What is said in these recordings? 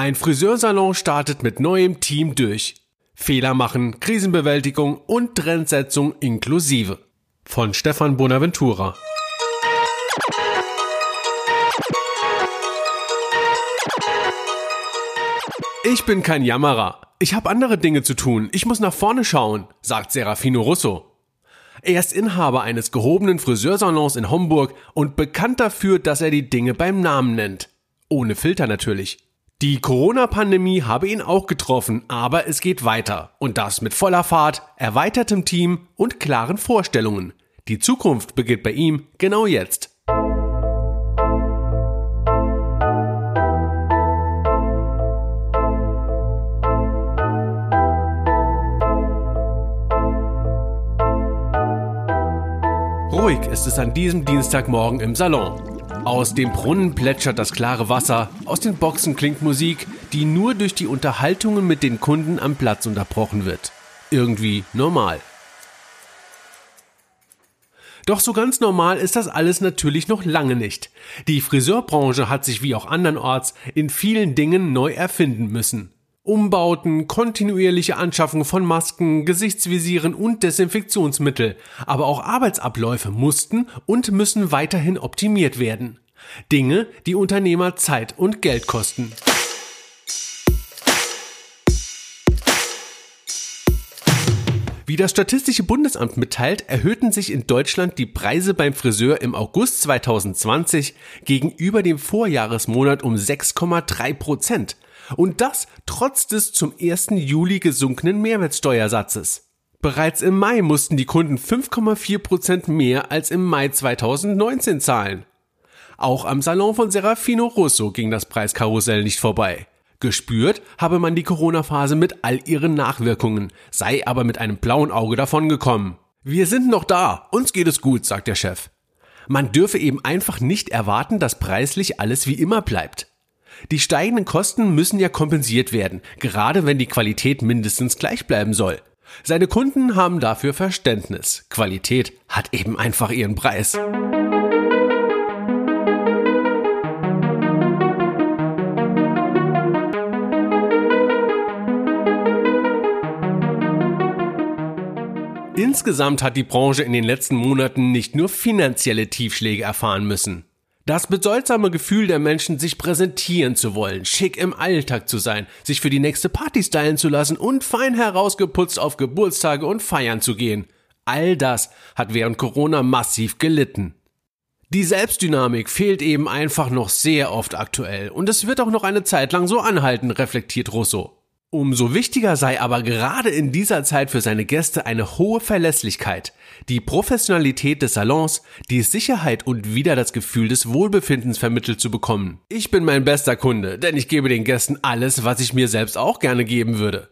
Ein Friseursalon startet mit neuem Team durch. Fehler machen, Krisenbewältigung und Trendsetzung inklusive. Von Stefan Bonaventura. Ich bin kein Jammerer. Ich habe andere Dinge zu tun. Ich muss nach vorne schauen, sagt Serafino Russo. Er ist Inhaber eines gehobenen Friseursalons in Homburg und bekannt dafür, dass er die Dinge beim Namen nennt. Ohne Filter natürlich. Die Corona-Pandemie habe ihn auch getroffen, aber es geht weiter. Und das mit voller Fahrt, erweitertem Team und klaren Vorstellungen. Die Zukunft beginnt bei ihm genau jetzt. Ruhig ist es an diesem Dienstagmorgen im Salon. Aus dem Brunnen plätschert das klare Wasser, aus den Boxen klingt Musik, die nur durch die Unterhaltungen mit den Kunden am Platz unterbrochen wird. Irgendwie normal. Doch so ganz normal ist das alles natürlich noch lange nicht. Die Friseurbranche hat sich wie auch andernorts in vielen Dingen neu erfinden müssen. Umbauten, kontinuierliche Anschaffung von Masken, Gesichtsvisieren und Desinfektionsmittel, aber auch Arbeitsabläufe mussten und müssen weiterhin optimiert werden. Dinge, die Unternehmer Zeit und Geld kosten. Wie das Statistische Bundesamt mitteilt, erhöhten sich in Deutschland die Preise beim Friseur im August 2020 gegenüber dem Vorjahresmonat um 6,3 Prozent und das trotz des zum 1. Juli gesunkenen Mehrwertsteuersatzes. Bereits im Mai mussten die Kunden 5,4 Prozent mehr als im Mai 2019 zahlen. Auch am Salon von Serafino Russo ging das Preiskarussell nicht vorbei. Gespürt habe man die Corona-Phase mit all ihren Nachwirkungen, sei aber mit einem blauen Auge davongekommen. Wir sind noch da, uns geht es gut, sagt der Chef. Man dürfe eben einfach nicht erwarten, dass preislich alles wie immer bleibt. Die steigenden Kosten müssen ja kompensiert werden, gerade wenn die Qualität mindestens gleich bleiben soll. Seine Kunden haben dafür Verständnis. Qualität hat eben einfach ihren Preis. Insgesamt hat die Branche in den letzten Monaten nicht nur finanzielle Tiefschläge erfahren müssen. Das bedeutsame Gefühl der Menschen, sich präsentieren zu wollen, schick im Alltag zu sein, sich für die nächste Party stylen zu lassen und fein herausgeputzt auf Geburtstage und Feiern zu gehen. All das hat während Corona massiv gelitten. Die Selbstdynamik fehlt eben einfach noch sehr oft aktuell und es wird auch noch eine Zeit lang so anhalten, reflektiert Rousseau. Umso wichtiger sei aber gerade in dieser Zeit für seine Gäste eine hohe Verlässlichkeit, die Professionalität des Salons, die Sicherheit und wieder das Gefühl des Wohlbefindens vermittelt zu bekommen. Ich bin mein bester Kunde, denn ich gebe den Gästen alles, was ich mir selbst auch gerne geben würde.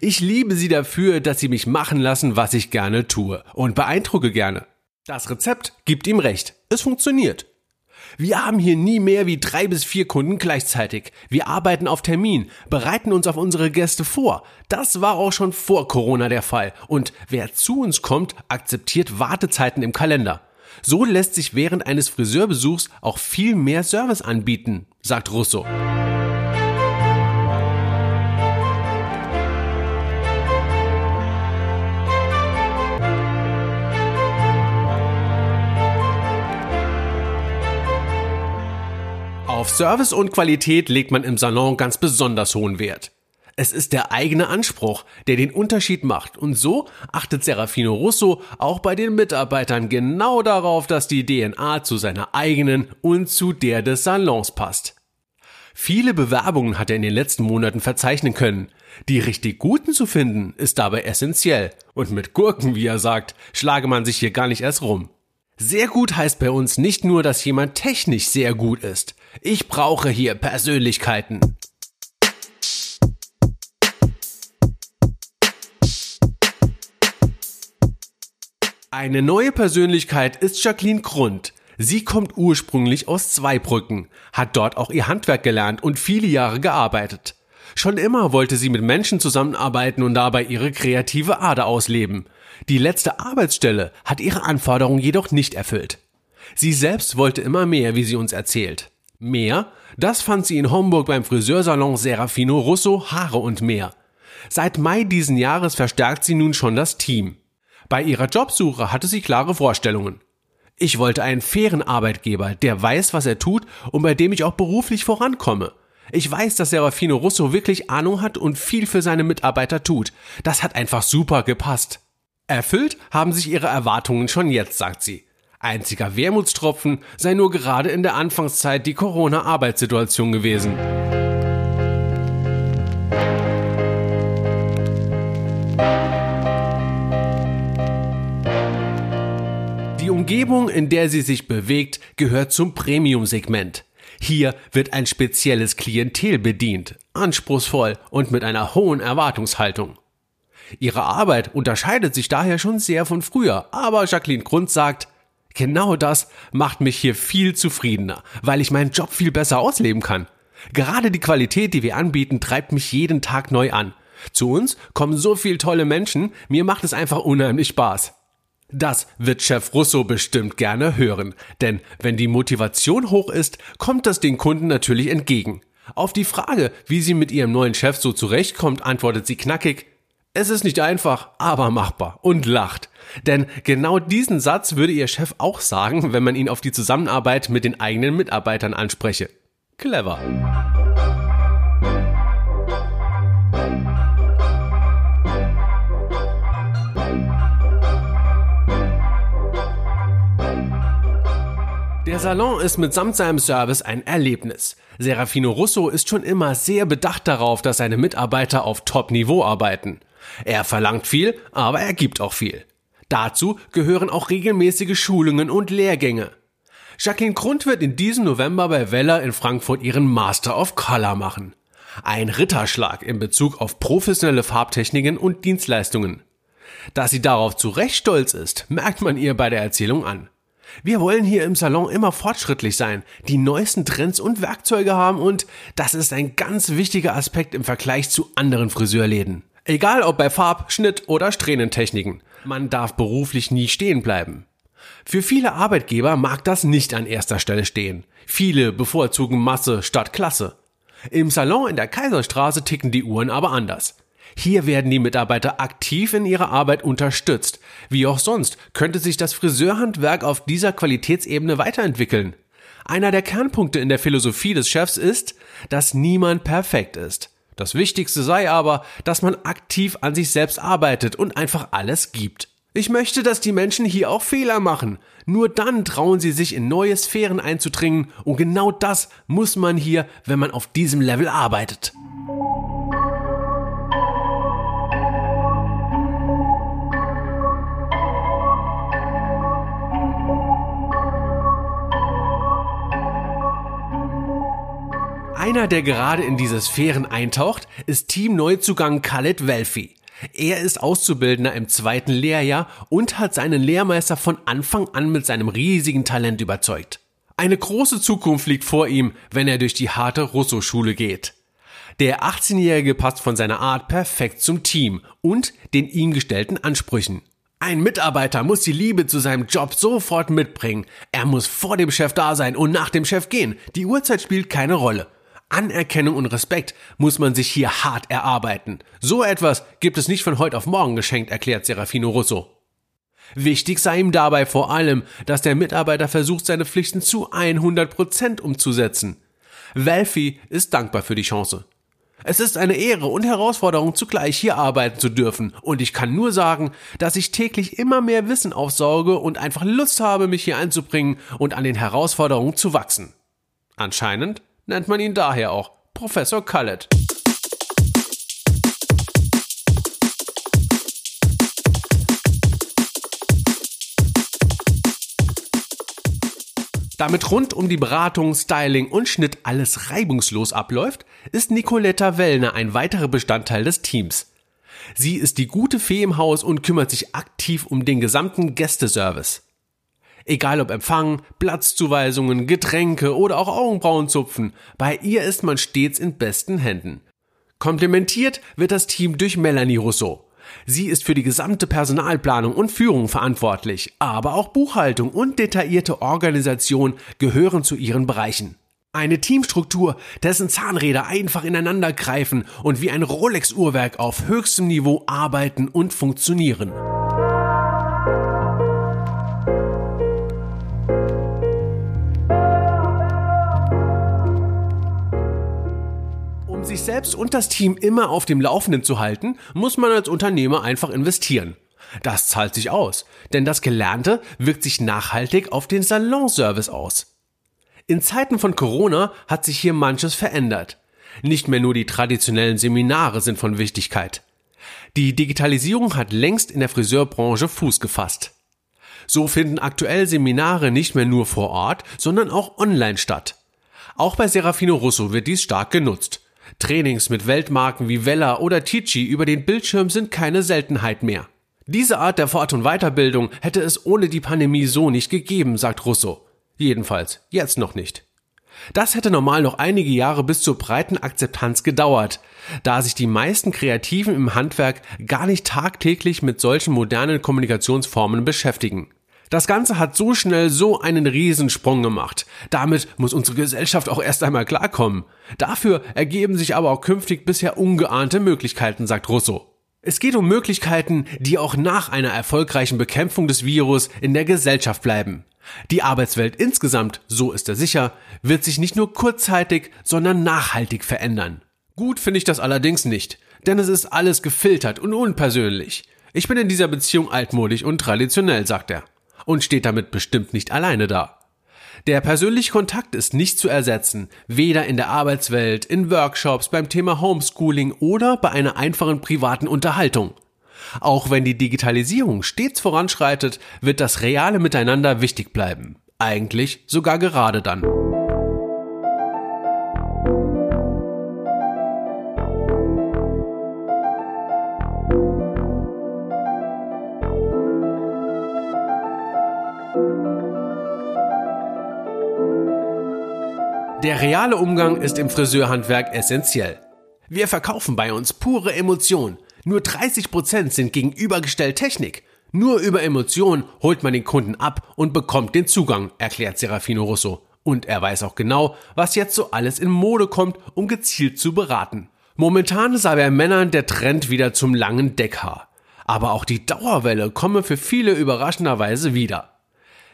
Ich liebe sie dafür, dass sie mich machen lassen, was ich gerne tue und beeindrucke gerne. Das Rezept gibt ihm recht. Es funktioniert. Wir haben hier nie mehr wie drei bis vier Kunden gleichzeitig. Wir arbeiten auf Termin, bereiten uns auf unsere Gäste vor. Das war auch schon vor Corona der Fall. Und wer zu uns kommt, akzeptiert Wartezeiten im Kalender. So lässt sich während eines Friseurbesuchs auch viel mehr Service anbieten, sagt Russo. Service und Qualität legt man im Salon ganz besonders hohen Wert. Es ist der eigene Anspruch, der den Unterschied macht. Und so achtet Serafino Russo auch bei den Mitarbeitern genau darauf, dass die DNA zu seiner eigenen und zu der des Salons passt. Viele Bewerbungen hat er in den letzten Monaten verzeichnen können. Die richtig guten zu finden, ist dabei essentiell. Und mit Gurken, wie er sagt, schlage man sich hier gar nicht erst rum. Sehr gut heißt bei uns nicht nur, dass jemand technisch sehr gut ist. Ich brauche hier Persönlichkeiten. Eine neue Persönlichkeit ist Jacqueline Grund. Sie kommt ursprünglich aus Zweibrücken, hat dort auch ihr Handwerk gelernt und viele Jahre gearbeitet. Schon immer wollte sie mit Menschen zusammenarbeiten und dabei ihre kreative Ader ausleben. Die letzte Arbeitsstelle hat ihre Anforderungen jedoch nicht erfüllt. Sie selbst wollte immer mehr, wie sie uns erzählt. Mehr? Das fand sie in Homburg beim Friseursalon Serafino Russo Haare und mehr. Seit Mai diesen Jahres verstärkt sie nun schon das Team. Bei ihrer Jobsuche hatte sie klare Vorstellungen. Ich wollte einen fairen Arbeitgeber, der weiß, was er tut und bei dem ich auch beruflich vorankomme. Ich weiß, dass Serafino Russo wirklich Ahnung hat und viel für seine Mitarbeiter tut. Das hat einfach super gepasst. Erfüllt haben sich ihre Erwartungen schon jetzt, sagt sie. Einziger Wermutstropfen sei nur gerade in der Anfangszeit die Corona-Arbeitssituation gewesen. Die Umgebung, in der sie sich bewegt, gehört zum Premium-Segment. Hier wird ein spezielles Klientel bedient, anspruchsvoll und mit einer hohen Erwartungshaltung. Ihre Arbeit unterscheidet sich daher schon sehr von früher, aber Jacqueline Grund sagt, Genau das macht mich hier viel zufriedener, weil ich meinen Job viel besser ausleben kann. Gerade die Qualität, die wir anbieten, treibt mich jeden Tag neu an. Zu uns kommen so viele tolle Menschen, mir macht es einfach unheimlich Spaß. Das wird Chef Russo bestimmt gerne hören, denn wenn die Motivation hoch ist, kommt das den Kunden natürlich entgegen. Auf die Frage, wie sie mit ihrem neuen Chef so zurechtkommt, antwortet sie knackig, es ist nicht einfach, aber machbar und lacht. Denn genau diesen Satz würde Ihr Chef auch sagen, wenn man ihn auf die Zusammenarbeit mit den eigenen Mitarbeitern anspreche. Clever. Der Salon ist mitsamt seinem Service ein Erlebnis. Serafino Russo ist schon immer sehr bedacht darauf, dass seine Mitarbeiter auf Top-Niveau arbeiten. Er verlangt viel, aber er gibt auch viel. Dazu gehören auch regelmäßige Schulungen und Lehrgänge. Jacqueline Grund wird in diesem November bei Weller in Frankfurt ihren Master of Color machen. Ein Ritterschlag in Bezug auf professionelle Farbtechniken und Dienstleistungen. Dass sie darauf zu Recht stolz ist, merkt man ihr bei der Erzählung an. Wir wollen hier im Salon immer fortschrittlich sein, die neuesten Trends und Werkzeuge haben und das ist ein ganz wichtiger Aspekt im Vergleich zu anderen Friseurläden. Egal ob bei Farb-, Schnitt- oder Strähnentechniken. Man darf beruflich nie stehen bleiben. Für viele Arbeitgeber mag das nicht an erster Stelle stehen. Viele bevorzugen Masse statt Klasse. Im Salon in der Kaiserstraße ticken die Uhren aber anders. Hier werden die Mitarbeiter aktiv in ihrer Arbeit unterstützt. Wie auch sonst könnte sich das Friseurhandwerk auf dieser Qualitätsebene weiterentwickeln. Einer der Kernpunkte in der Philosophie des Chefs ist, dass niemand perfekt ist. Das Wichtigste sei aber, dass man aktiv an sich selbst arbeitet und einfach alles gibt. Ich möchte, dass die Menschen hier auch Fehler machen. Nur dann trauen sie sich in neue Sphären einzudringen und genau das muss man hier, wenn man auf diesem Level arbeitet. Einer, der gerade in diese Sphären eintaucht, ist Team-Neuzugang Khaled Welfi. Er ist Auszubildender im zweiten Lehrjahr und hat seinen Lehrmeister von Anfang an mit seinem riesigen Talent überzeugt. Eine große Zukunft liegt vor ihm, wenn er durch die harte Russo-Schule geht. Der 18-Jährige passt von seiner Art perfekt zum Team und den ihm gestellten Ansprüchen. Ein Mitarbeiter muss die Liebe zu seinem Job sofort mitbringen. Er muss vor dem Chef da sein und nach dem Chef gehen. Die Uhrzeit spielt keine Rolle. Anerkennung und Respekt muss man sich hier hart erarbeiten. So etwas gibt es nicht von heute auf morgen geschenkt, erklärt Serafino Russo. Wichtig sei ihm dabei vor allem, dass der Mitarbeiter versucht, seine Pflichten zu 100 Prozent umzusetzen. Welfi ist dankbar für die Chance. Es ist eine Ehre und Herausforderung zugleich hier arbeiten zu dürfen und ich kann nur sagen, dass ich täglich immer mehr Wissen aufsauge und einfach Lust habe, mich hier einzubringen und an den Herausforderungen zu wachsen. Anscheinend nennt man ihn daher auch Professor Khaled. Damit rund um die Beratung, Styling und Schnitt alles reibungslos abläuft, ist Nicoletta Wellner ein weiterer Bestandteil des Teams. Sie ist die gute Fee im Haus und kümmert sich aktiv um den gesamten Gästeservice. Egal ob Empfang, Platzzuweisungen, Getränke oder auch Augenbrauenzupfen, bei ihr ist man stets in besten Händen. Komplementiert wird das Team durch Melanie Rousseau. Sie ist für die gesamte Personalplanung und Führung verantwortlich, aber auch Buchhaltung und detaillierte Organisation gehören zu ihren Bereichen. Eine Teamstruktur, dessen Zahnräder einfach ineinander greifen und wie ein Rolex-Uhrwerk auf höchstem Niveau arbeiten und funktionieren. Sich selbst und das Team immer auf dem Laufenden zu halten, muss man als Unternehmer einfach investieren. Das zahlt sich aus, denn das Gelernte wirkt sich nachhaltig auf den Salonservice aus. In Zeiten von Corona hat sich hier manches verändert. Nicht mehr nur die traditionellen Seminare sind von Wichtigkeit. Die Digitalisierung hat längst in der Friseurbranche Fuß gefasst. So finden aktuell Seminare nicht mehr nur vor Ort, sondern auch online statt. Auch bei Serafino Russo wird dies stark genutzt. Trainings mit Weltmarken wie Vella oder Ticci über den Bildschirm sind keine Seltenheit mehr. Diese Art der Fort- und Weiterbildung hätte es ohne die Pandemie so nicht gegeben, sagt Russo. Jedenfalls jetzt noch nicht. Das hätte normal noch einige Jahre bis zur breiten Akzeptanz gedauert, da sich die meisten Kreativen im Handwerk gar nicht tagtäglich mit solchen modernen Kommunikationsformen beschäftigen. Das Ganze hat so schnell so einen Riesensprung gemacht. Damit muss unsere Gesellschaft auch erst einmal klarkommen. Dafür ergeben sich aber auch künftig bisher ungeahnte Möglichkeiten, sagt Russo. Es geht um Möglichkeiten, die auch nach einer erfolgreichen Bekämpfung des Virus in der Gesellschaft bleiben. Die Arbeitswelt insgesamt, so ist er sicher, wird sich nicht nur kurzzeitig, sondern nachhaltig verändern. Gut finde ich das allerdings nicht, denn es ist alles gefiltert und unpersönlich. Ich bin in dieser Beziehung altmodisch und traditionell, sagt er. Und steht damit bestimmt nicht alleine da. Der persönliche Kontakt ist nicht zu ersetzen, weder in der Arbeitswelt, in Workshops, beim Thema Homeschooling oder bei einer einfachen privaten Unterhaltung. Auch wenn die Digitalisierung stets voranschreitet, wird das reale Miteinander wichtig bleiben. Eigentlich sogar gerade dann. Der reale Umgang ist im Friseurhandwerk essentiell. Wir verkaufen bei uns pure Emotion. Nur 30% sind gegenübergestellt Technik. Nur über Emotion holt man den Kunden ab und bekommt den Zugang, erklärt Serafino Russo. Und er weiß auch genau, was jetzt so alles in Mode kommt, um gezielt zu beraten. Momentan sei bei Männern der Trend wieder zum langen Deckhaar. Aber auch die Dauerwelle komme für viele überraschenderweise wieder.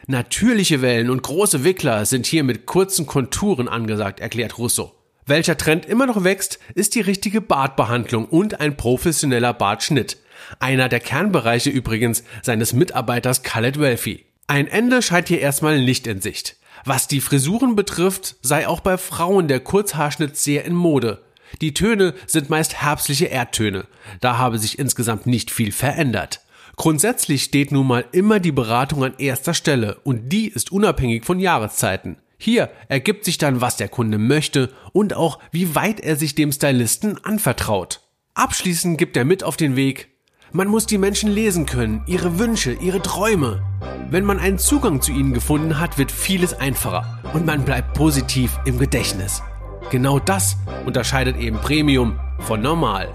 Natürliche Wellen und große Wickler sind hier mit kurzen Konturen angesagt, erklärt Russo. Welcher Trend immer noch wächst, ist die richtige Bartbehandlung und ein professioneller Bartschnitt. Einer der Kernbereiche übrigens seines Mitarbeiters Khaled Welfi. Ein Ende scheint hier erstmal nicht in Sicht. Was die Frisuren betrifft, sei auch bei Frauen der Kurzhaarschnitt sehr in Mode. Die Töne sind meist herbstliche Erdtöne. Da habe sich insgesamt nicht viel verändert. Grundsätzlich steht nun mal immer die Beratung an erster Stelle und die ist unabhängig von Jahreszeiten. Hier ergibt sich dann, was der Kunde möchte und auch, wie weit er sich dem Stylisten anvertraut. Abschließend gibt er mit auf den Weg, man muss die Menschen lesen können, ihre Wünsche, ihre Träume. Wenn man einen Zugang zu ihnen gefunden hat, wird vieles einfacher und man bleibt positiv im Gedächtnis. Genau das unterscheidet eben Premium von normal.